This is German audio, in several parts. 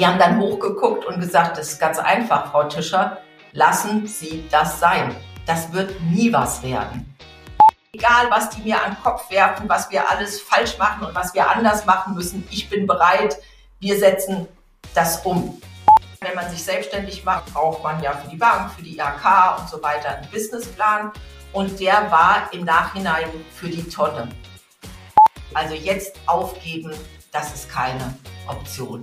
Wir haben dann hochgeguckt und gesagt, das ist ganz einfach, Frau Tischer, lassen Sie das sein. Das wird nie was werden. Egal, was die mir an den Kopf werfen, was wir alles falsch machen und was wir anders machen müssen, ich bin bereit, wir setzen das um. Wenn man sich selbstständig macht, braucht man ja für die Bank, für die IHK und so weiter einen Businessplan. Und der war im Nachhinein für die Tonne. Also jetzt aufgeben, das ist keine Option.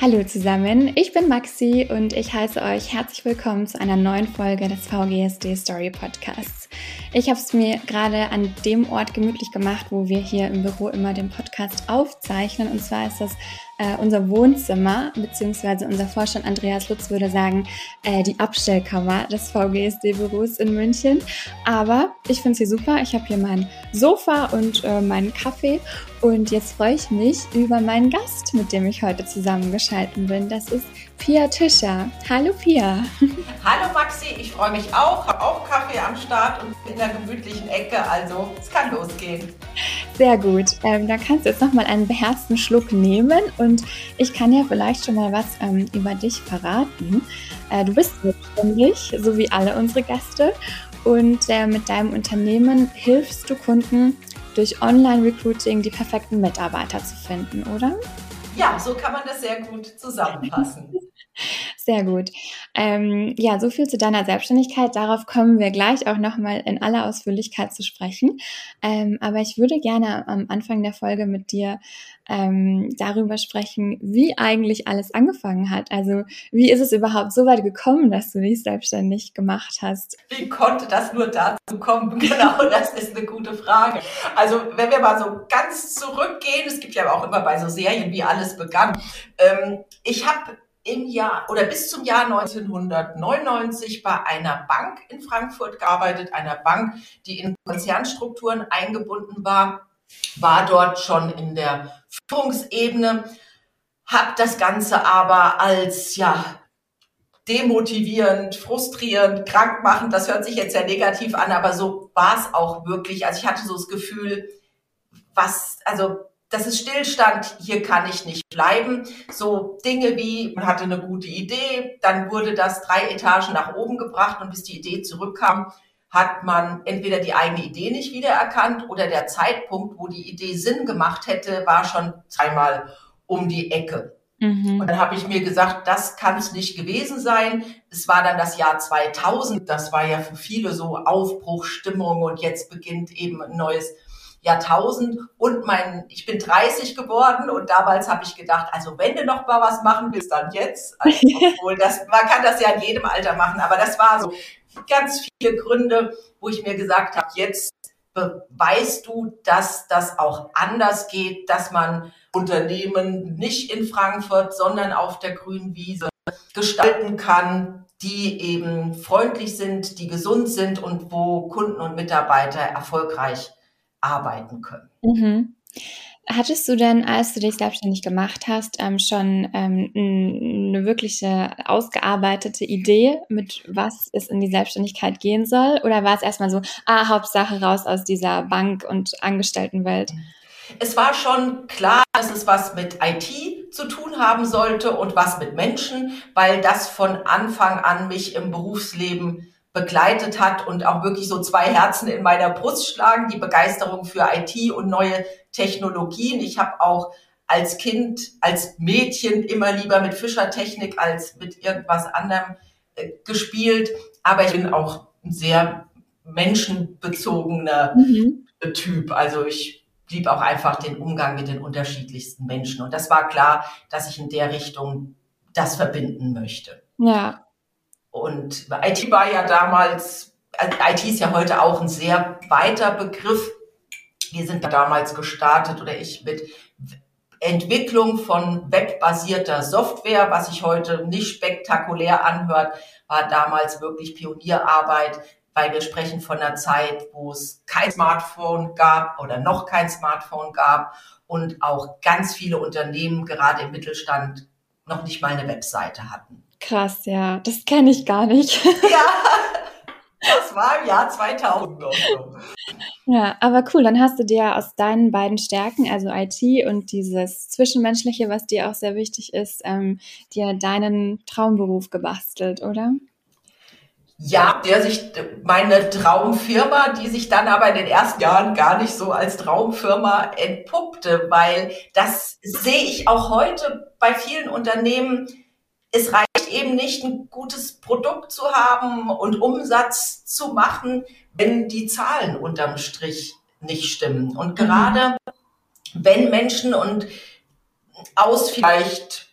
Hallo zusammen, ich bin Maxi und ich heiße euch herzlich willkommen zu einer neuen Folge des VGSD Story Podcasts. Ich habe es mir gerade an dem Ort gemütlich gemacht, wo wir hier im Büro immer den Podcast aufzeichnen. Und zwar ist das äh, unser Wohnzimmer, beziehungsweise unser Vorstand Andreas Lutz würde sagen, äh, die Abstellkammer des VGSD-Büros in München. Aber ich finde sie super. Ich habe hier mein Sofa und äh, meinen Kaffee. Und jetzt freue ich mich über meinen Gast, mit dem ich heute zusammengeschalten bin. Das ist Pia Tischer. Hallo Pia. Hallo Maxi, ich freue mich auch. Habe auch Kaffee am Start und in der gemütlichen Ecke. Also es kann losgehen. Sehr gut. Ähm, dann kannst du jetzt nochmal einen beherzten Schluck nehmen und ich kann ja vielleicht schon mal was ähm, über dich verraten. Äh, du bist selbstständig, so wie alle unsere Gäste. Und äh, mit deinem Unternehmen hilfst du Kunden durch Online-Recruiting die perfekten Mitarbeiter zu finden, oder? Ja, so kann man das sehr gut zusammenfassen. Sehr gut. Ähm, ja, so viel zu deiner Selbstständigkeit. Darauf kommen wir gleich auch nochmal in aller Ausführlichkeit zu sprechen. Ähm, aber ich würde gerne am Anfang der Folge mit dir ähm, darüber sprechen, wie eigentlich alles angefangen hat. Also wie ist es überhaupt so weit gekommen, dass du dich selbstständig gemacht hast? Wie konnte das nur dazu kommen? Genau, das ist eine gute Frage. Also wenn wir mal so ganz zurückgehen, es gibt ja auch immer bei so Serien, wie alles begann. Ähm, ich habe im Jahr oder bis zum Jahr 1999 bei einer Bank in Frankfurt gearbeitet, einer Bank, die in Konzernstrukturen eingebunden war, war dort schon in der Führungsebene, habe das Ganze aber als ja demotivierend, frustrierend, krankmachend, das hört sich jetzt sehr negativ an, aber so war es auch wirklich. Also ich hatte so das Gefühl, was, also das ist Stillstand, hier kann ich nicht bleiben. So Dinge wie, man hatte eine gute Idee, dann wurde das drei Etagen nach oben gebracht und bis die Idee zurückkam, hat man entweder die eigene Idee nicht wiedererkannt oder der Zeitpunkt, wo die Idee Sinn gemacht hätte, war schon zweimal um die Ecke. Mhm. Und dann habe ich mir gesagt, das kann es nicht gewesen sein. Es war dann das Jahr 2000, das war ja für viele so Aufbruchstimmung und jetzt beginnt eben ein neues Jahrtausend und mein, ich bin 30 geworden und damals habe ich gedacht, also wenn du noch mal was machen willst, dann jetzt. Also, obwohl das, man kann das ja in jedem Alter machen, aber das war so ganz viele Gründe, wo ich mir gesagt habe, jetzt beweist du, dass das auch anders geht, dass man Unternehmen nicht in Frankfurt, sondern auf der grünen Wiese gestalten kann, die eben freundlich sind, die gesund sind und wo Kunden und Mitarbeiter erfolgreich arbeiten können. Mhm. Hattest du denn, als du dich selbstständig gemacht hast, ähm, schon ähm, eine wirkliche ausgearbeitete Idee, mit was es in die Selbstständigkeit gehen soll? Oder war es erstmal so, ah, Hauptsache raus aus dieser Bank- und Angestelltenwelt? Es war schon klar, dass es was mit IT zu tun haben sollte und was mit Menschen, weil das von Anfang an mich im Berufsleben begleitet hat und auch wirklich so zwei Herzen in meiner Brust schlagen, die Begeisterung für IT und neue Technologien. Ich habe auch als Kind, als Mädchen immer lieber mit Fischertechnik als mit irgendwas anderem äh, gespielt. Aber ich bin auch ein sehr menschenbezogener mhm. Typ. Also ich liebe auch einfach den Umgang mit den unterschiedlichsten Menschen. Und das war klar, dass ich in der Richtung das verbinden möchte. Ja, und IT war ja damals, also IT ist ja heute auch ein sehr weiter Begriff. Wir sind damals gestartet oder ich mit Entwicklung von webbasierter Software, was sich heute nicht spektakulär anhört, war damals wirklich Pionierarbeit, weil wir sprechen von einer Zeit, wo es kein Smartphone gab oder noch kein Smartphone gab und auch ganz viele Unternehmen, gerade im Mittelstand, noch nicht mal eine Webseite hatten. Krass, ja, das kenne ich gar nicht. Ja, das war im Jahr 2000 noch so. Ja, aber cool, dann hast du dir aus deinen beiden Stärken, also IT und dieses Zwischenmenschliche, was dir auch sehr wichtig ist, ähm, dir deinen Traumberuf gebastelt, oder? Ja, der sich, meine Traumfirma, die sich dann aber in den ersten Jahren gar nicht so als Traumfirma entpuppte, weil das sehe ich auch heute bei vielen Unternehmen. Es reicht eben nicht, ein gutes Produkt zu haben und Umsatz zu machen, wenn die Zahlen unterm Strich nicht stimmen. Und mhm. gerade wenn Menschen und aus vielleicht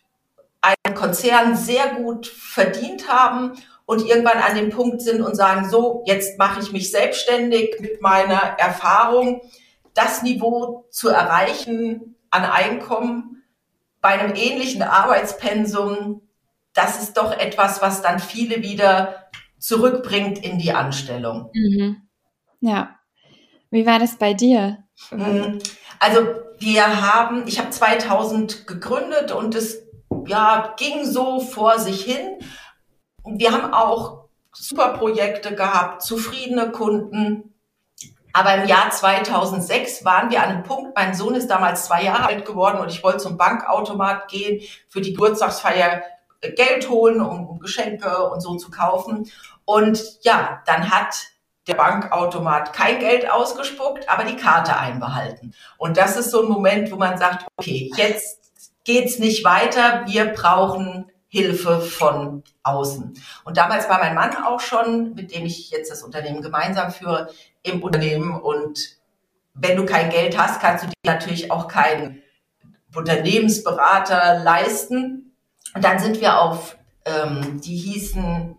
einem Konzern sehr gut verdient haben und irgendwann an dem Punkt sind und sagen, so, jetzt mache ich mich selbstständig mit meiner Erfahrung, das Niveau zu erreichen an Einkommen bei einem ähnlichen Arbeitspensum, das ist doch etwas, was dann viele wieder zurückbringt in die Anstellung. Mhm. Ja. Wie war das bei dir? Mhm. Also wir haben, ich habe 2000 gegründet und es ja, ging so vor sich hin wir haben auch super Projekte gehabt, zufriedene Kunden. Aber im Jahr 2006 waren wir an einem Punkt, mein Sohn ist damals zwei Jahre alt geworden und ich wollte zum Bankautomat gehen, für die Geburtstagsfeier Geld holen, um Geschenke und so zu kaufen. Und ja, dann hat der Bankautomat kein Geld ausgespuckt, aber die Karte einbehalten. Und das ist so ein Moment, wo man sagt, okay, jetzt geht's nicht weiter, wir brauchen Hilfe von außen. Und damals war mein Mann auch schon, mit dem ich jetzt das Unternehmen gemeinsam führe, im Unternehmen. Und wenn du kein Geld hast, kannst du dir natürlich auch keinen Unternehmensberater leisten. Und dann sind wir auf, ähm, die hießen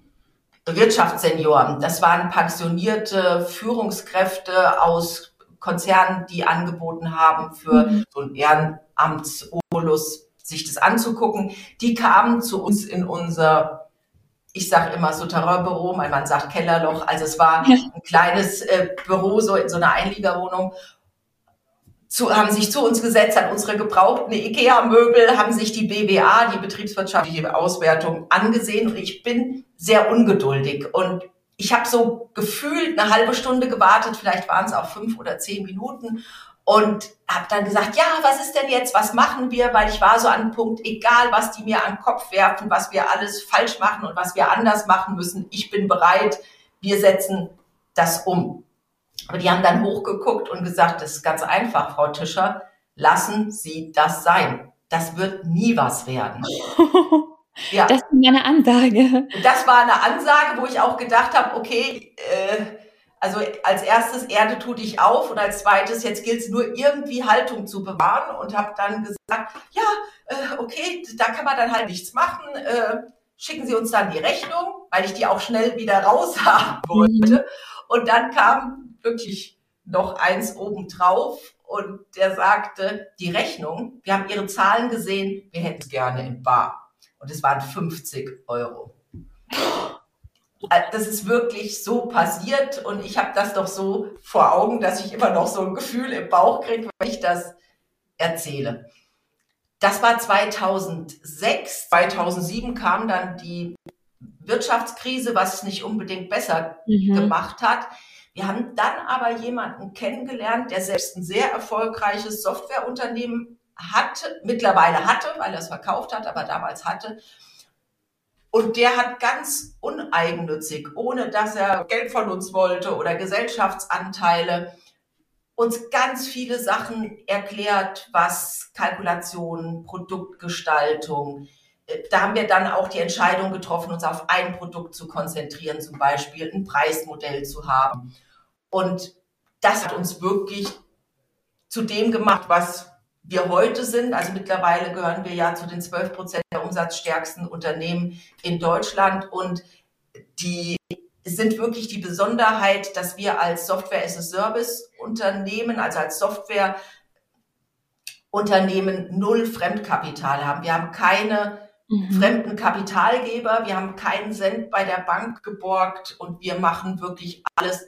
Wirtschaftssenioren. Das waren pensionierte Führungskräfte aus Konzernen, die angeboten haben für mhm. so ein Ehrenamtsolus sich das anzugucken. Die kamen zu uns in unser, ich sage immer Souterrain-Büro, mein Mann sagt Kellerloch. Also es war ein kleines äh, Büro, so in so einer Einliegerwohnung. Zu, haben sich zu uns gesetzt, an unsere gebrauchten IKEA-Möbel, haben sich die BWA, die betriebswirtschaftliche Auswertung, angesehen und ich bin sehr ungeduldig und ich habe so gefühlt eine halbe Stunde gewartet, vielleicht waren es auch fünf oder zehn Minuten und habe dann gesagt, ja, was ist denn jetzt, was machen wir? Weil ich war so an dem Punkt, egal was die mir an den Kopf werfen, was wir alles falsch machen und was wir anders machen müssen, ich bin bereit, wir setzen das um. Aber die haben dann hochgeguckt und gesagt, das ist ganz einfach, Frau Tischer, lassen Sie das sein. Das wird nie was werden. ja. Das ist eine Ansage. Das war eine Ansage, wo ich auch gedacht habe, okay, äh, also als erstes Erde tu dich auf und als zweites jetzt gilt es nur irgendwie Haltung zu bewahren und habe dann gesagt, ja, äh, okay, da kann man dann halt nichts machen. Äh, schicken Sie uns dann die Rechnung, weil ich die auch schnell wieder raus haben wollte. Mhm. Und dann kam wirklich noch eins obendrauf und der sagte, die Rechnung, wir haben Ihre Zahlen gesehen, wir hätten es gerne in Bar. Und es waren 50 Euro. Das ist wirklich so passiert und ich habe das doch so vor Augen, dass ich immer noch so ein Gefühl im Bauch kriege, wenn ich das erzähle. Das war 2006. 2007 kam dann die Wirtschaftskrise, was es nicht unbedingt besser mhm. gemacht hat. Wir haben dann aber jemanden kennengelernt, der selbst ein sehr erfolgreiches Softwareunternehmen hatte, mittlerweile hatte, weil er es verkauft hat, aber damals hatte. Und der hat ganz uneigennützig, ohne dass er Geld von uns wollte oder Gesellschaftsanteile, uns ganz viele Sachen erklärt, was Kalkulation, Produktgestaltung. Äh, da haben wir dann auch die Entscheidung getroffen, uns auf ein Produkt zu konzentrieren, zum Beispiel ein Preismodell zu haben. Und das hat uns wirklich zu dem gemacht, was wir heute sind. Also mittlerweile gehören wir ja zu den 12 Prozent der umsatzstärksten Unternehmen in Deutschland und die sind wirklich die Besonderheit, dass wir als Software as a Service Unternehmen, also als Software Unternehmen null Fremdkapital haben. Wir haben keine mhm. fremden Kapitalgeber, wir haben keinen Cent bei der Bank geborgt und wir machen wirklich alles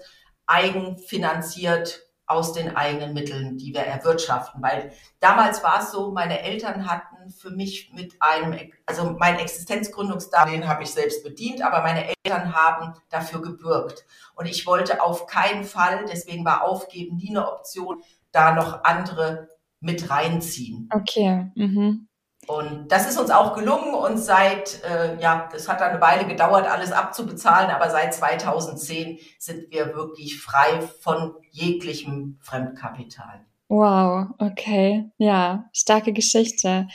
eigenfinanziert aus den eigenen Mitteln, die wir erwirtschaften. Weil damals war es so, meine Eltern hatten für mich mit einem, also mein Existenzgründungsdarlehen habe ich selbst bedient, aber meine Eltern haben dafür gebürgt. Und ich wollte auf keinen Fall, deswegen war Aufgeben nie eine Option, da noch andere mit reinziehen. Okay. Mhm. Und das ist uns auch gelungen und seit, äh, ja, das hat dann eine Weile gedauert, alles abzubezahlen, aber seit 2010 sind wir wirklich frei von jeglichem Fremdkapital. Wow, okay, ja, starke Geschichte.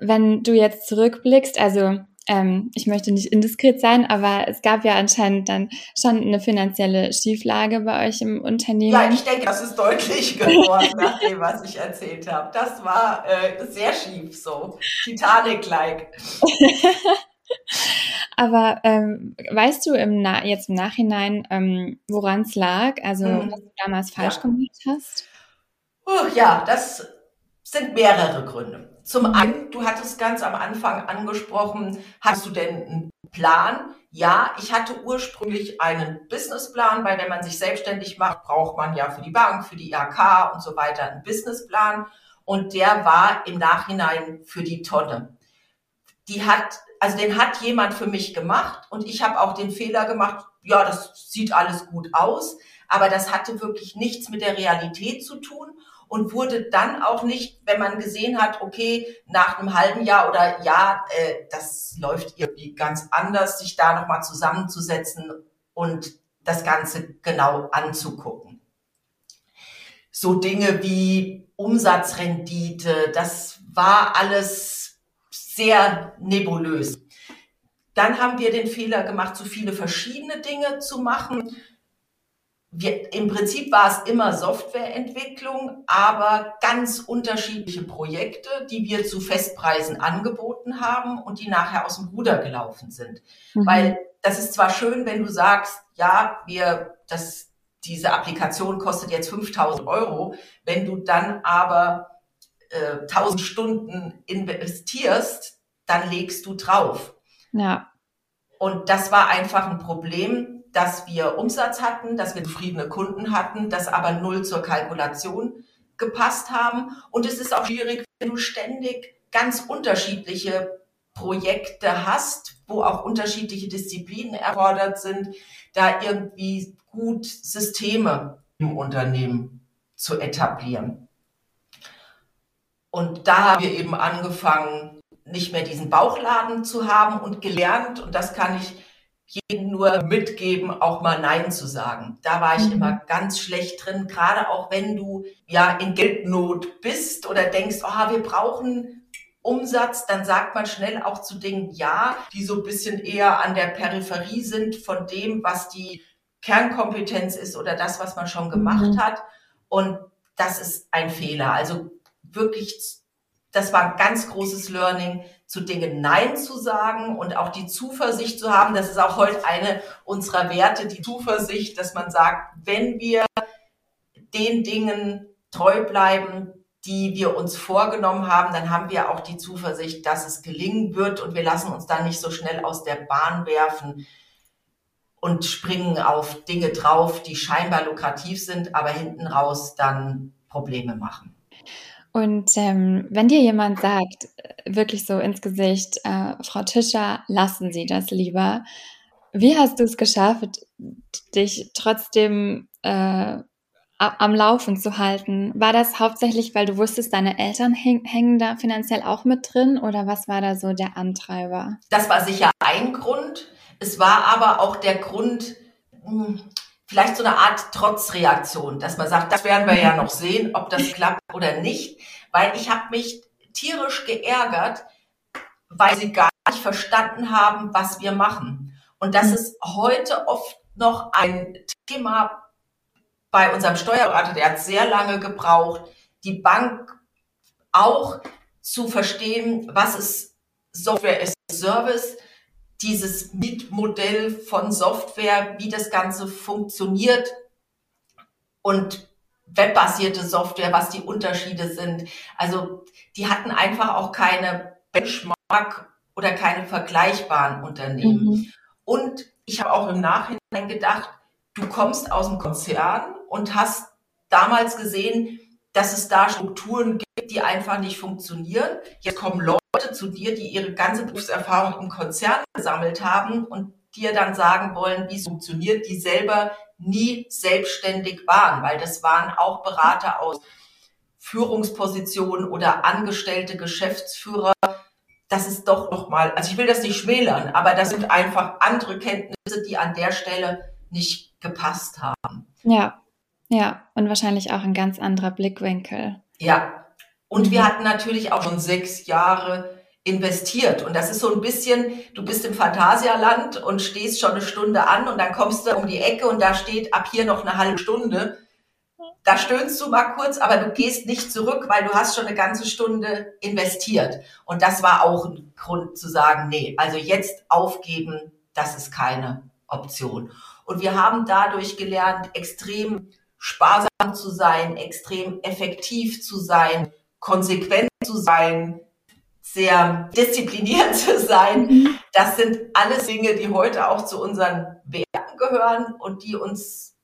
Wenn du jetzt zurückblickst, also ähm, ich möchte nicht indiskret sein, aber es gab ja anscheinend dann schon eine finanzielle Schieflage bei euch im Unternehmen. Ja, ich denke, das ist deutlich geworden nach dem, was ich erzählt habe. Das war äh, sehr schief, so Titanic-like. aber ähm, weißt du im Na jetzt im Nachhinein, ähm, woran es lag? Also, hm. was du damals falsch ja. gemacht hast? Uh, ja, das sind mehrere Gründe. Zum einen, du hattest ganz am Anfang angesprochen, hast du denn einen Plan? Ja, ich hatte ursprünglich einen Businessplan, weil wenn man sich selbstständig macht, braucht man ja für die Bank, für die IHK und so weiter einen Businessplan. Und der war im Nachhinein für die Tonne. Die hat, also den hat jemand für mich gemacht und ich habe auch den Fehler gemacht, ja, das sieht alles gut aus, aber das hatte wirklich nichts mit der Realität zu tun und wurde dann auch nicht, wenn man gesehen hat, okay, nach einem halben Jahr oder Jahr, äh, das läuft irgendwie ganz anders, sich da nochmal zusammenzusetzen und das Ganze genau anzugucken. So Dinge wie Umsatzrendite, das war alles sehr nebulös. Dann haben wir den Fehler gemacht, zu viele verschiedene Dinge zu machen wir, im Prinzip war es immer Softwareentwicklung, aber ganz unterschiedliche Projekte, die wir zu Festpreisen angeboten haben und die nachher aus dem Ruder gelaufen sind. Mhm. Weil das ist zwar schön, wenn du sagst, ja, wir, das, diese Applikation kostet jetzt 5000 Euro, wenn du dann aber äh, 1000 Stunden investierst, dann legst du drauf. Ja. Und das war einfach ein Problem, dass wir Umsatz hatten, dass wir zufriedene Kunden hatten, dass aber null zur Kalkulation gepasst haben. Und es ist auch schwierig, wenn du ständig ganz unterschiedliche Projekte hast, wo auch unterschiedliche Disziplinen erfordert sind, da irgendwie gut Systeme im Unternehmen zu etablieren. Und da haben wir eben angefangen, nicht mehr diesen Bauchladen zu haben und gelernt, und das kann ich jedem nur mitgeben, auch mal Nein zu sagen. Da war ich mhm. immer ganz schlecht drin, gerade auch wenn du ja in Geldnot bist oder denkst, oh, wir brauchen Umsatz, dann sagt man schnell auch zu Dingen Ja, die so ein bisschen eher an der Peripherie sind von dem, was die Kernkompetenz ist oder das, was man schon gemacht mhm. hat. Und das ist ein Fehler. Also wirklich, das war ein ganz großes Learning, zu Dingen Nein zu sagen und auch die Zuversicht zu haben. Das ist auch heute eine unserer Werte, die Zuversicht, dass man sagt, wenn wir den Dingen treu bleiben, die wir uns vorgenommen haben, dann haben wir auch die Zuversicht, dass es gelingen wird und wir lassen uns dann nicht so schnell aus der Bahn werfen und springen auf Dinge drauf, die scheinbar lukrativ sind, aber hinten raus dann Probleme machen. Und ähm, wenn dir jemand sagt, äh, wirklich so ins Gesicht, äh, Frau Tischer, lassen Sie das lieber. Wie hast du es geschafft, dich trotzdem äh, am Laufen zu halten? War das hauptsächlich, weil du wusstest, deine Eltern häng, hängen da finanziell auch mit drin oder was war da so der Antreiber? Das war sicher ein Grund. Es war aber auch der Grund, hm, vielleicht so eine Art Trotzreaktion, dass man sagt, das werden wir ja noch sehen, ob das klappt oder nicht, weil ich habe mich tierisch geärgert, weil sie gar nicht verstanden haben, was wir machen. Und das mhm. ist heute oft noch ein Thema bei unserem Steuerberater, der hat sehr lange gebraucht, die Bank auch zu verstehen, was ist Software as a Service, dieses Mietmodell von Software, wie das Ganze funktioniert. Und webbasierte Software, was die Unterschiede sind. Also die hatten einfach auch keine Benchmark oder keine vergleichbaren Unternehmen. Mhm. Und ich habe auch im Nachhinein gedacht, du kommst aus dem Konzern und hast damals gesehen, dass es da Strukturen gibt, die einfach nicht funktionieren. Jetzt kommen Leute zu dir, die ihre ganze Berufserfahrung im Konzern gesammelt haben und dir dann sagen wollen, wie es funktioniert, die selber nie selbstständig waren, weil das waren auch Berater aus Führungspositionen oder angestellte Geschäftsführer. Das ist doch nochmal, also ich will das nicht schmälern, aber das sind einfach andere Kenntnisse, die an der Stelle nicht gepasst haben. Ja, ja, und wahrscheinlich auch ein ganz anderer Blickwinkel. Ja, und wir hatten natürlich auch schon sechs Jahre investiert. Und das ist so ein bisschen, du bist im Phantasialand und stehst schon eine Stunde an und dann kommst du um die Ecke und da steht ab hier noch eine halbe Stunde. Da stöhnst du mal kurz, aber du gehst nicht zurück, weil du hast schon eine ganze Stunde investiert. Und das war auch ein Grund zu sagen, nee, also jetzt aufgeben, das ist keine Option. Und wir haben dadurch gelernt, extrem sparsam zu sein, extrem effektiv zu sein, konsequent zu sein, sehr diszipliniert zu sein. Das sind alles Dinge, die heute auch zu unseren Werten gehören und die uns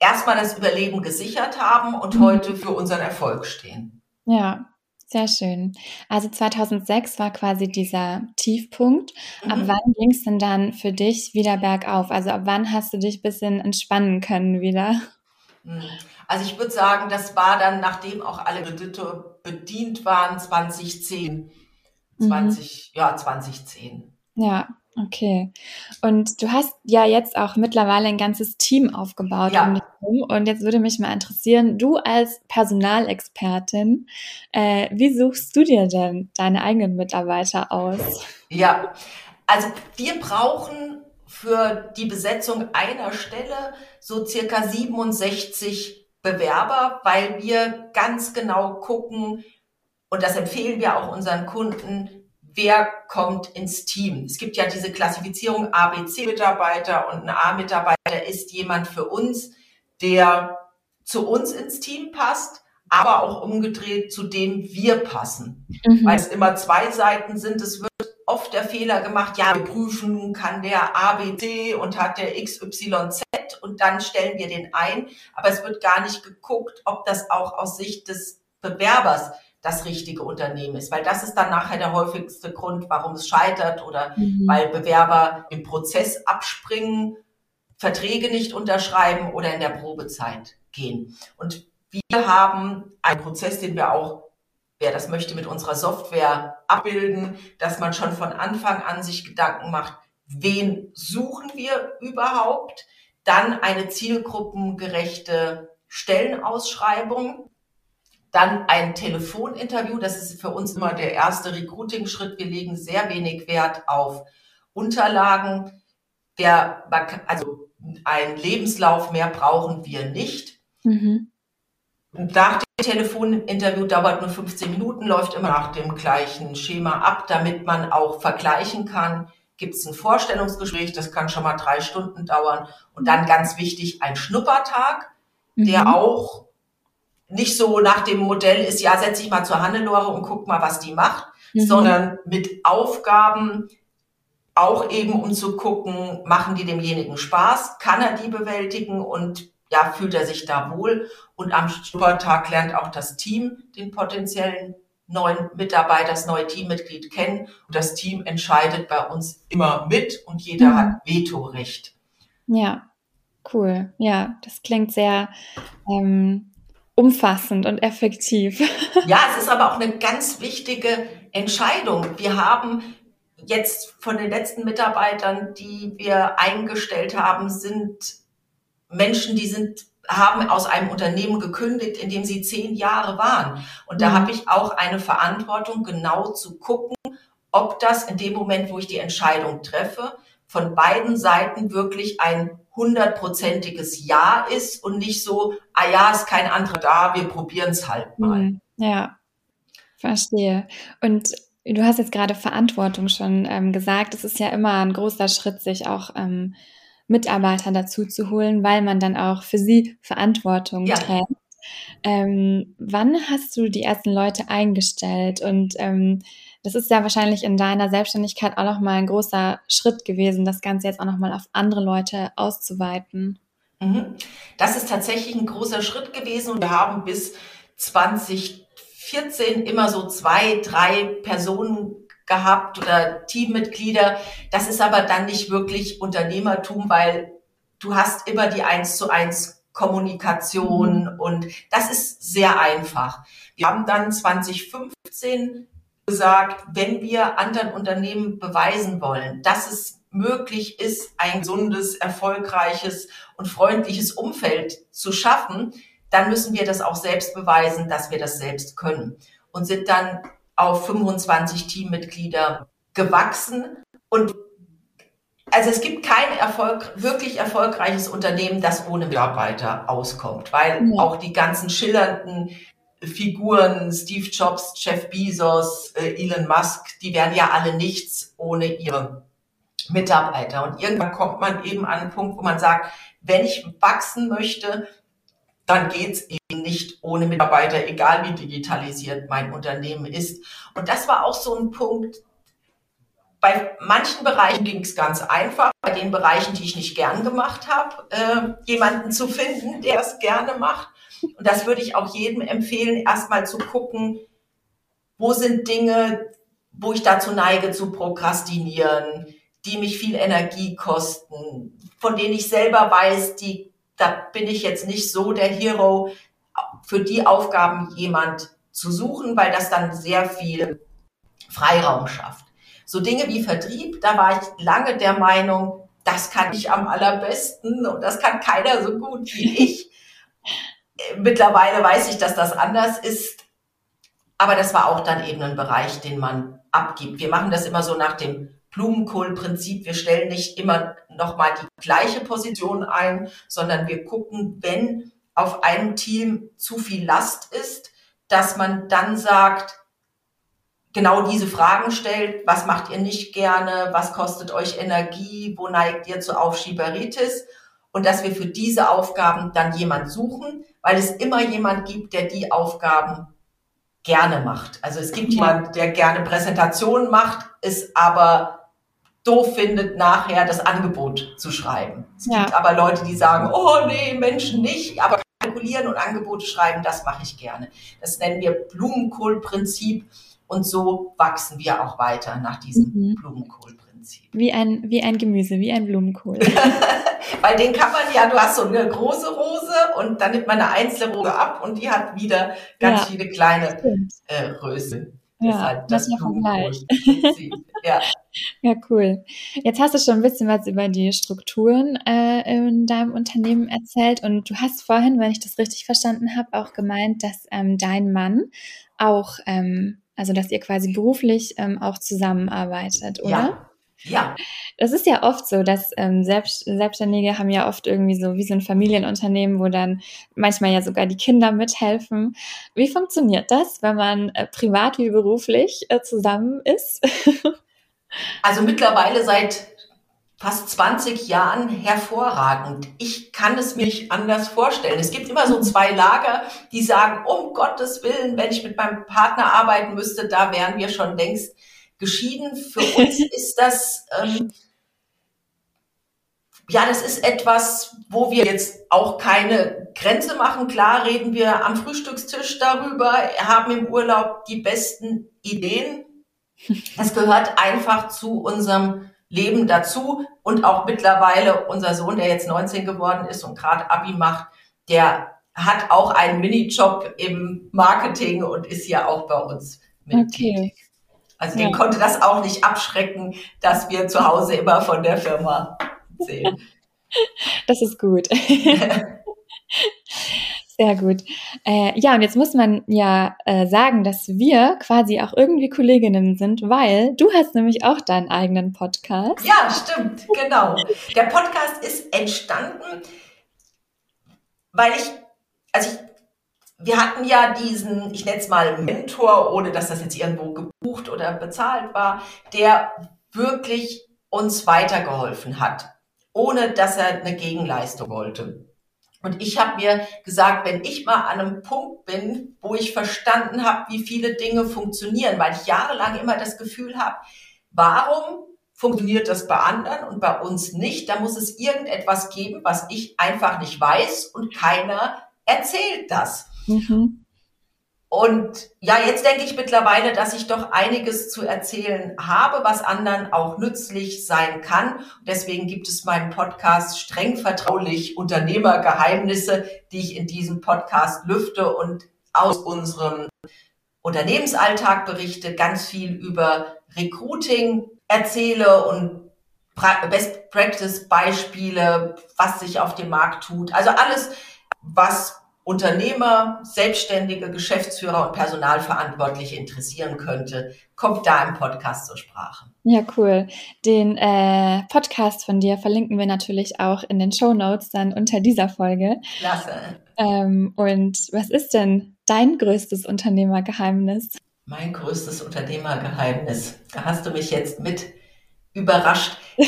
erstmal das Überleben gesichert haben und mhm. heute für unseren Erfolg stehen. Ja, sehr schön. Also 2006 war quasi dieser Tiefpunkt. Mhm. Ab wann ging es denn dann für dich wieder bergauf? Also ab wann hast du dich ein bisschen entspannen können wieder? Mhm. Also ich würde sagen, das war dann, nachdem auch alle Kredite bedient waren, 2010. 20, mhm. ja, 2010. Ja, okay. Und du hast ja jetzt auch mittlerweile ein ganzes Team aufgebaut ja. um dich herum. Und jetzt würde mich mal interessieren, du als Personalexpertin, äh, wie suchst du dir denn deine eigenen Mitarbeiter aus? Ja, also wir brauchen für die Besetzung einer Stelle so circa 67 Bewerber, weil wir ganz genau gucken, und das empfehlen wir auch unseren Kunden, wer kommt ins Team. Es gibt ja diese Klassifizierung ABC-Mitarbeiter und ein A-Mitarbeiter ist jemand für uns, der zu uns ins Team passt, aber auch umgedreht zu dem wir passen. Mhm. Weil es immer zwei Seiten sind. Es wird oft der Fehler gemacht, ja, wir prüfen, kann der ABC und hat der XYZ und dann stellen wir den ein. Aber es wird gar nicht geguckt, ob das auch aus Sicht des Bewerbers das richtige Unternehmen ist, weil das ist dann nachher der häufigste Grund, warum es scheitert oder mhm. weil Bewerber im Prozess abspringen, Verträge nicht unterschreiben oder in der Probezeit gehen. Und wir haben einen Prozess, den wir auch wer das möchte, mit unserer Software abbilden, dass man schon von Anfang an sich Gedanken macht, wen suchen wir überhaupt? Dann eine zielgruppengerechte Stellenausschreibung, dann ein Telefoninterview. Das ist für uns immer der erste Recruiting-Schritt. Wir legen sehr wenig Wert auf Unterlagen. Der, also ein Lebenslauf mehr brauchen wir nicht. Mhm. Nach dem Telefoninterview dauert nur 15 Minuten, läuft immer nach dem gleichen Schema ab, damit man auch vergleichen kann. Gibt es ein Vorstellungsgespräch, das kann schon mal drei Stunden dauern. Und dann ganz wichtig, ein Schnuppertag, mhm. der auch nicht so nach dem Modell ist, ja, setz dich mal zur Hannelore und guck mal, was die macht, mhm. sondern mit Aufgaben, auch eben um zu gucken, machen die demjenigen Spaß, kann er die bewältigen und ja, fühlt er sich da wohl. Und am Schnuppertag lernt auch das Team den potenziellen neuen Mitarbeiter, das neue Teammitglied kennen. Und das Team entscheidet bei uns immer mit und jeder mhm. hat Vetorecht. Ja, cool. Ja, das klingt sehr ähm, umfassend und effektiv. ja, es ist aber auch eine ganz wichtige Entscheidung. Wir haben jetzt von den letzten Mitarbeitern, die wir eingestellt haben, sind Menschen, die sind haben aus einem Unternehmen gekündigt, in dem sie zehn Jahre waren. Und da mhm. habe ich auch eine Verantwortung, genau zu gucken, ob das in dem Moment, wo ich die Entscheidung treffe, von beiden Seiten wirklich ein hundertprozentiges Ja ist und nicht so, ah ja, ist kein anderer da, wir probieren es halt mal. Mhm. Ja, verstehe. Und du hast jetzt gerade Verantwortung schon ähm, gesagt. Es ist ja immer ein großer Schritt, sich auch ähm, Mitarbeiter dazu zu holen, weil man dann auch für sie Verantwortung ja. trägt. Ähm, wann hast du die ersten Leute eingestellt? Und ähm, das ist ja wahrscheinlich in deiner Selbstständigkeit auch nochmal ein großer Schritt gewesen, das Ganze jetzt auch nochmal auf andere Leute auszuweiten. Mhm. Das ist tatsächlich ein großer Schritt gewesen wir haben bis 2014 immer so zwei, drei Personen gehabt oder Teammitglieder. Das ist aber dann nicht wirklich Unternehmertum, weil du hast immer die eins zu eins Kommunikation mhm. und das ist sehr einfach. Wir haben dann 2015 gesagt, wenn wir anderen Unternehmen beweisen wollen, dass es möglich ist, ein gesundes, erfolgreiches und freundliches Umfeld zu schaffen, dann müssen wir das auch selbst beweisen, dass wir das selbst können. Und sind dann auf 25 Teammitglieder gewachsen. Und also es gibt kein Erfolg, wirklich erfolgreiches Unternehmen, das ohne Mitarbeiter auskommt, weil ja. auch die ganzen schillernden Figuren, Steve Jobs, Jeff Bezos, äh, Elon Musk, die wären ja alle nichts ohne ihre Mitarbeiter. Und irgendwann kommt man eben an einen Punkt, wo man sagt, wenn ich wachsen möchte, dann geht's eben nicht ohne Mitarbeiter, egal wie digitalisiert mein Unternehmen ist. Und das war auch so ein Punkt. Bei manchen Bereichen ging es ganz einfach. Bei den Bereichen, die ich nicht gern gemacht habe, äh, jemanden zu finden, der es gerne macht. Und das würde ich auch jedem empfehlen, erstmal zu gucken, wo sind Dinge, wo ich dazu neige zu prokrastinieren, die mich viel Energie kosten, von denen ich selber weiß, die da bin ich jetzt nicht so der Hero, für die Aufgaben jemand zu suchen, weil das dann sehr viel Freiraum schafft. So Dinge wie Vertrieb, da war ich lange der Meinung, das kann ich am allerbesten und das kann keiner so gut wie ich. Mittlerweile weiß ich, dass das anders ist, aber das war auch dann eben ein Bereich, den man abgibt. Wir machen das immer so nach dem Blumenkohlprinzip. Wir stellen nicht immer nochmal die gleiche Position ein, sondern wir gucken, wenn auf einem Team zu viel Last ist, dass man dann sagt, genau diese Fragen stellt, was macht ihr nicht gerne, was kostet euch Energie, wo neigt ihr zu Aufschieberitis und dass wir für diese Aufgaben dann jemand suchen, weil es immer jemand gibt, der die Aufgaben gerne macht. Also es gibt jemand, der gerne Präsentationen macht, ist aber doof findet, nachher das Angebot zu schreiben. Es ja. gibt aber Leute, die sagen, oh nee, Menschen nicht, aber kalkulieren und Angebote schreiben, das mache ich gerne. Das nennen wir Blumenkohlprinzip und so wachsen wir auch weiter nach diesem mhm. Blumenkohlprinzip. Wie ein, wie ein Gemüse, wie ein Blumenkohl. Weil den kann man ja, du hast so eine große Rose und dann nimmt man eine einzelne Rose ab und die hat wieder ganz ja, viele kleine äh, Röschen. Ja, das, das Vergleich. ja. ja, cool. Jetzt hast du schon ein bisschen was über die Strukturen äh, in deinem Unternehmen erzählt und du hast vorhin, wenn ich das richtig verstanden habe, auch gemeint, dass ähm, dein Mann auch, ähm, also dass ihr quasi beruflich ähm, auch zusammenarbeitet, oder? Ja. Ja. Das ist ja oft so, dass ähm, Selbst Selbstständige haben ja oft irgendwie so wie so ein Familienunternehmen, wo dann manchmal ja sogar die Kinder mithelfen. Wie funktioniert das, wenn man äh, privat wie beruflich äh, zusammen ist? also mittlerweile seit fast 20 Jahren hervorragend. Ich kann es mir nicht anders vorstellen. Es gibt immer so zwei Lager, die sagen, um Gottes Willen, wenn ich mit meinem Partner arbeiten müsste, da wären wir schon längst geschieden. Für uns ist das, ähm, ja, das ist etwas, wo wir jetzt auch keine Grenze machen. Klar reden wir am Frühstückstisch darüber, haben im Urlaub die besten Ideen. Das gehört einfach zu unserem Leben dazu und auch mittlerweile unser Sohn, der jetzt 19 geworden ist und gerade Abi macht, der hat auch einen Minijob im Marketing und ist ja auch bei uns Mitglied. Okay. Also ja. den konnte das auch nicht abschrecken, dass wir zu Hause immer von der Firma sehen. Das ist gut. Sehr gut. Äh, ja, und jetzt muss man ja äh, sagen, dass wir quasi auch irgendwie Kolleginnen sind, weil du hast nämlich auch deinen eigenen Podcast. Ja, stimmt, genau. Der Podcast ist entstanden, weil ich, also ich wir hatten ja diesen, ich nenne es mal Mentor, ohne dass das jetzt irgendwo gebucht oder bezahlt war, der wirklich uns weitergeholfen hat. ohne dass er eine Gegenleistung wollte. Und ich habe mir gesagt, wenn ich mal an einem Punkt bin, wo ich verstanden habe, wie viele Dinge funktionieren, weil ich jahrelang immer das Gefühl habe, warum funktioniert das bei anderen und bei uns nicht? Da muss es irgendetwas geben, was ich einfach nicht weiß und keiner erzählt das. Mhm. Und ja, jetzt denke ich mittlerweile, dass ich doch einiges zu erzählen habe, was anderen auch nützlich sein kann. deswegen gibt es meinen Podcast streng vertraulich Unternehmergeheimnisse, die ich in diesem Podcast lüfte und aus unserem Unternehmensalltag berichte, ganz viel über Recruiting erzähle und Best Practice Beispiele, was sich auf dem Markt tut. Also alles, was Unternehmer, Selbstständige, Geschäftsführer und Personalverantwortliche interessieren könnte, kommt da im Podcast zur Sprache. Ja, cool. Den äh, Podcast von dir verlinken wir natürlich auch in den Show Notes dann unter dieser Folge. Klasse. Ähm, und was ist denn dein größtes Unternehmergeheimnis? Mein größtes Unternehmergeheimnis. Da hast du mich jetzt mit überrascht.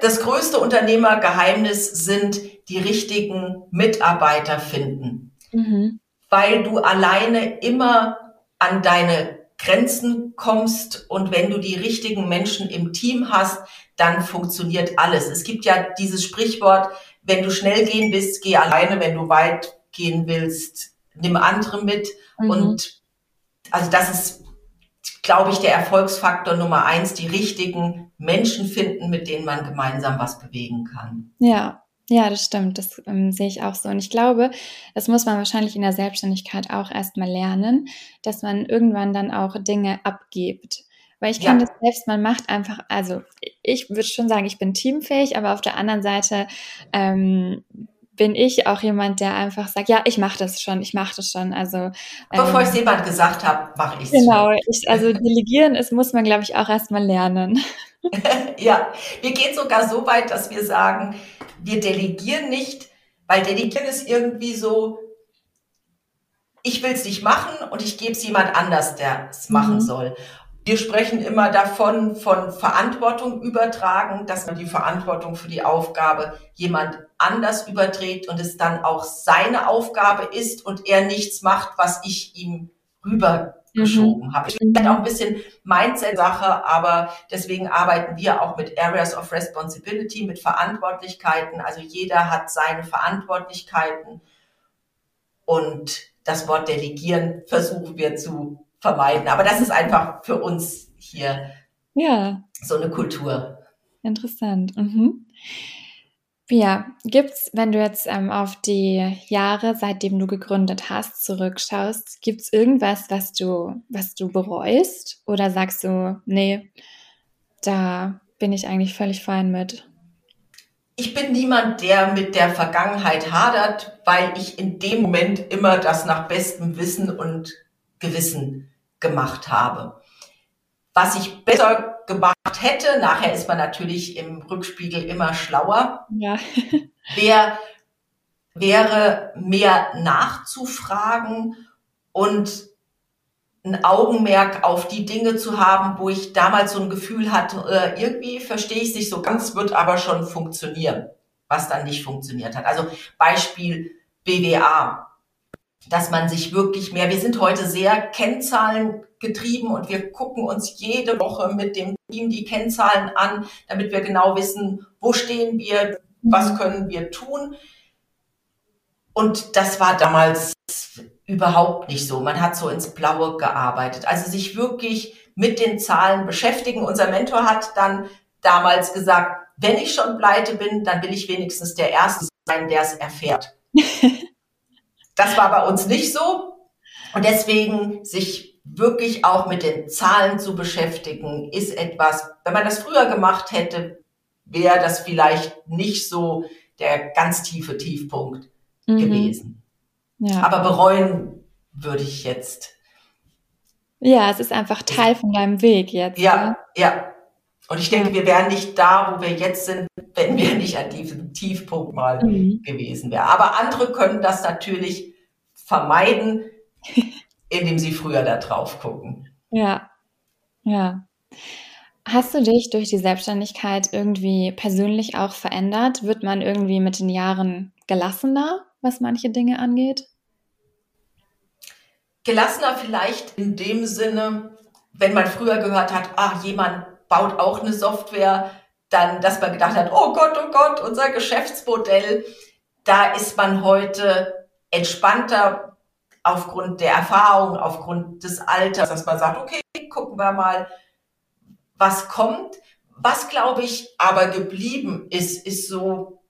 Das größte Unternehmergeheimnis sind die richtigen Mitarbeiter finden, mhm. weil du alleine immer an deine Grenzen kommst und wenn du die richtigen Menschen im Team hast, dann funktioniert alles. Es gibt ja dieses Sprichwort, wenn du schnell gehen willst, geh alleine, wenn du weit gehen willst, nimm andere mit mhm. und also das ist glaube ich, der Erfolgsfaktor Nummer eins, die richtigen Menschen finden, mit denen man gemeinsam was bewegen kann. Ja, ja, das stimmt. Das ähm, sehe ich auch so. Und ich glaube, das muss man wahrscheinlich in der Selbstständigkeit auch erstmal lernen, dass man irgendwann dann auch Dinge abgibt. Weil ich kenne ja. das selbst, man macht einfach, also ich würde schon sagen, ich bin teamfähig, aber auf der anderen Seite ähm, bin ich auch jemand, der einfach sagt, ja, ich mache das schon, ich mache das schon. Also bevor ähm, ich es jemand gesagt habe, mache ich es. Genau, ich, also delegieren ist, muss man, glaube ich, auch erstmal lernen. ja, wir gehen sogar so weit, dass wir sagen, wir delegieren nicht, weil delegieren ist irgendwie so, ich will es nicht machen und ich gebe es jemand anders, der es machen mhm. soll. Wir sprechen immer davon, von Verantwortung übertragen, dass man die Verantwortung für die Aufgabe jemand anders überträgt und es dann auch seine Aufgabe ist und er nichts macht, was ich ihm rübergeschoben mhm. habe. Ich finde auch ein bisschen Mindset-Sache, aber deswegen arbeiten wir auch mit Areas of Responsibility, mit Verantwortlichkeiten. Also jeder hat seine Verantwortlichkeiten und das Wort delegieren versuchen wir zu vermeiden. Aber das ist einfach für uns hier ja. so eine Kultur. Interessant. Mhm. Ja, gibt's, wenn du jetzt ähm, auf die Jahre, seitdem du gegründet hast, zurückschaust, gibt's irgendwas, was du, was du bereust? Oder sagst du, nee, da bin ich eigentlich völlig fein mit? Ich bin niemand, der mit der Vergangenheit hadert, weil ich in dem Moment immer das nach bestem Wissen und Gewissen gemacht habe. Was ich besser gemacht hätte, nachher ist man natürlich im Rückspiegel immer schlauer, ja. wär, wäre mehr nachzufragen und ein Augenmerk auf die Dinge zu haben, wo ich damals so ein Gefühl hatte, äh, irgendwie verstehe ich es nicht so ganz, wird aber schon funktionieren, was dann nicht funktioniert hat. Also Beispiel BWA dass man sich wirklich mehr, wir sind heute sehr Kennzahlen getrieben und wir gucken uns jede Woche mit dem Team die Kennzahlen an, damit wir genau wissen, wo stehen wir, was können wir tun. Und das war damals überhaupt nicht so. Man hat so ins Blaue gearbeitet. Also sich wirklich mit den Zahlen beschäftigen. Unser Mentor hat dann damals gesagt, wenn ich schon pleite bin, dann will ich wenigstens der Erste sein, der es erfährt. Das war bei uns nicht so. Und deswegen sich wirklich auch mit den Zahlen zu beschäftigen, ist etwas, wenn man das früher gemacht hätte, wäre das vielleicht nicht so der ganz tiefe Tiefpunkt mhm. gewesen. Ja. Aber bereuen würde ich jetzt. Ja, es ist einfach Teil von deinem Weg jetzt. Ja, ne? ja. Und ich denke, wir wären nicht da, wo wir jetzt sind, wenn wir nicht an diesem Tiefpunkt mal mhm. gewesen wären. Aber andere können das natürlich vermeiden, indem sie früher da drauf gucken. Ja, ja. Hast du dich durch die Selbstständigkeit irgendwie persönlich auch verändert? Wird man irgendwie mit den Jahren gelassener, was manche Dinge angeht? Gelassener vielleicht in dem Sinne, wenn man früher gehört hat, ah, jemand baut auch eine Software, dann, dass man gedacht hat, oh Gott, oh Gott, unser Geschäftsmodell, da ist man heute entspannter aufgrund der Erfahrung, aufgrund des Alters, dass man sagt, okay, gucken wir mal, was kommt. Was, glaube ich, aber geblieben ist, ist so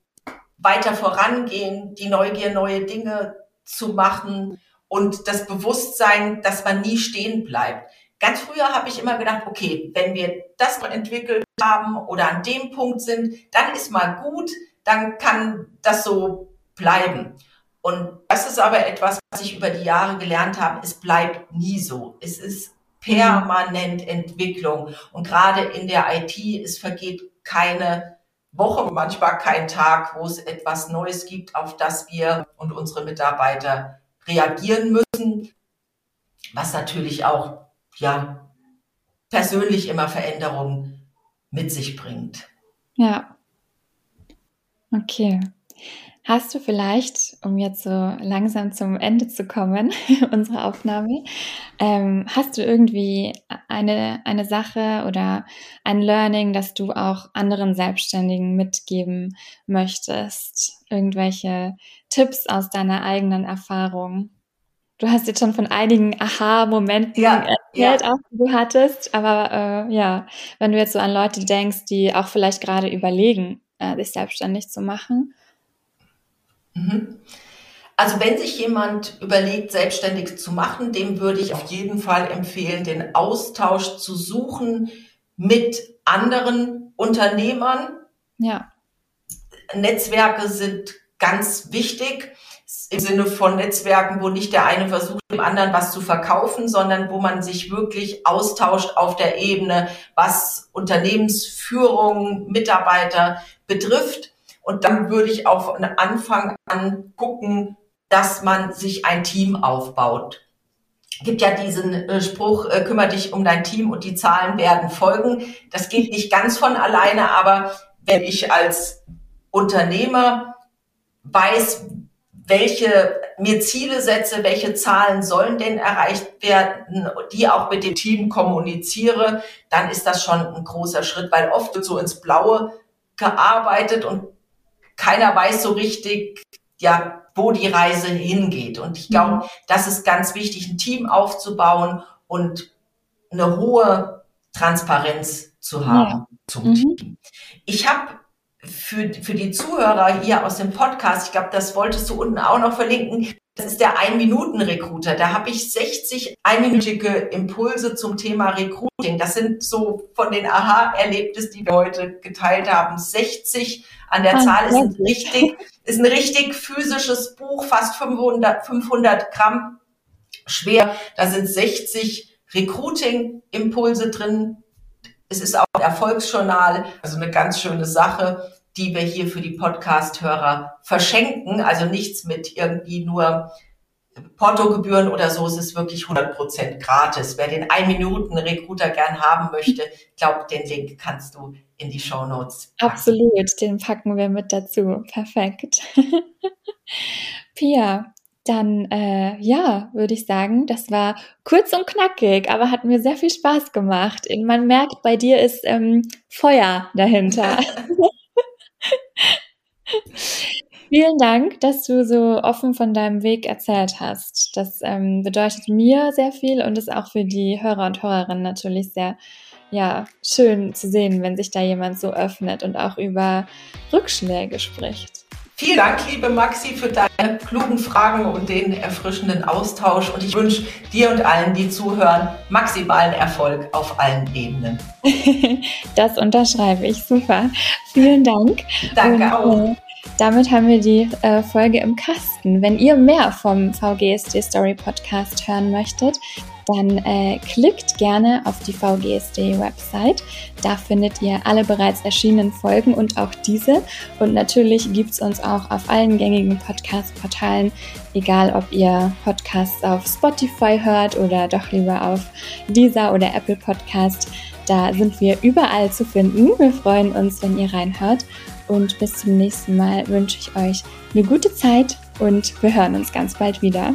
weiter vorangehen, die Neugier, neue Dinge zu machen und das Bewusstsein, dass man nie stehen bleibt. Ganz früher habe ich immer gedacht, okay, wenn wir das entwickelt haben oder an dem Punkt sind, dann ist mal gut, dann kann das so bleiben. Und das ist aber etwas, was ich über die Jahre gelernt habe, es bleibt nie so. Es ist permanent Entwicklung. Und gerade in der IT, es vergeht keine Woche, manchmal kein Tag, wo es etwas Neues gibt, auf das wir und unsere Mitarbeiter reagieren müssen, was natürlich auch, ja, persönlich immer Veränderungen mit sich bringt. Ja. Okay. Hast du vielleicht, um jetzt so langsam zum Ende zu kommen, unserer Aufnahme, ähm, hast du irgendwie eine, eine Sache oder ein Learning, das du auch anderen Selbstständigen mitgeben möchtest? Irgendwelche Tipps aus deiner eigenen Erfahrung? Du hast jetzt schon von einigen Aha-Momenten ja, erzählt, ja. auch die du hattest, aber äh, ja, wenn du jetzt so an Leute denkst, die auch vielleicht gerade überlegen, äh, sich selbstständig zu machen, Mhm. Also wenn sich jemand überlegt, selbstständig zu machen, dem würde ich auf jeden Fall empfehlen, den Austausch zu suchen mit anderen Unternehmern. Ja. Netzwerke sind ganz wichtig im Sinne von Netzwerken, wo nicht der eine versucht, dem anderen was zu verkaufen, sondern wo man sich wirklich austauscht auf der Ebene, was Unternehmensführung, Mitarbeiter betrifft. Und dann würde ich auch von Anfang an gucken, dass man sich ein Team aufbaut. Gibt ja diesen äh, Spruch, äh, kümmere dich um dein Team und die Zahlen werden folgen. Das geht nicht ganz von alleine, aber wenn ich als Unternehmer weiß, welche mir Ziele setze, welche Zahlen sollen denn erreicht werden, die auch mit dem Team kommuniziere, dann ist das schon ein großer Schritt, weil oft wird so ins Blaue gearbeitet und keiner weiß so richtig, ja, wo die Reise hingeht. Und ich glaube, mhm. das ist ganz wichtig, ein Team aufzubauen und eine hohe Transparenz zu haben ja. zum mhm. Team. Ich habe für, für die Zuhörer hier aus dem Podcast, ich glaube, das wolltest du unten auch noch verlinken, das ist der Ein-Minuten-Recruiter. Da habe ich 60 einminütige Impulse zum Thema Recruiting. Das sind so von den Aha-Erlebnissen, die wir heute geteilt haben, 60 an der ah, Zahl ist ein richtig, ist ein richtig physisches Buch, fast 500, 500 Gramm schwer. Da sind 60 Recruiting-Impulse drin. Es ist auch ein Erfolgsjournal, also eine ganz schöne Sache, die wir hier für die Podcast-Hörer verschenken. Also nichts mit irgendwie nur Portogebühren oder so, es ist wirklich 100% gratis. Wer den 1-Minuten-Recruiter gern haben möchte, ich glaube, den Link kannst du in die Show Notes. Absolut, den packen wir mit dazu. Perfekt. Pia, dann äh, ja, würde ich sagen, das war kurz und knackig, aber hat mir sehr viel Spaß gemacht. Man merkt, bei dir ist ähm, Feuer dahinter. Vielen Dank, dass du so offen von deinem Weg erzählt hast. Das ähm, bedeutet mir sehr viel und ist auch für die Hörer und Hörerinnen natürlich sehr ja, schön zu sehen, wenn sich da jemand so öffnet und auch über Rückschläge spricht. Vielen Dank, liebe Maxi, für deine klugen Fragen und den erfrischenden Austausch. Und ich wünsche dir und allen, die zuhören, maximalen Erfolg auf allen Ebenen. das unterschreibe ich. Super. Vielen Dank. Danke und, auch. Äh, damit haben wir die äh, Folge im Kasten. Wenn ihr mehr vom VGSD Story Podcast hören möchtet, dann äh, klickt gerne auf die VGSD-Website. Da findet ihr alle bereits erschienenen Folgen und auch diese. Und natürlich gibt es uns auch auf allen gängigen Podcast-Portalen, egal ob ihr Podcasts auf Spotify hört oder doch lieber auf Deezer oder Apple Podcast. Da sind wir überall zu finden. Wir freuen uns, wenn ihr reinhört. Und bis zum nächsten Mal wünsche ich euch eine gute Zeit und wir hören uns ganz bald wieder.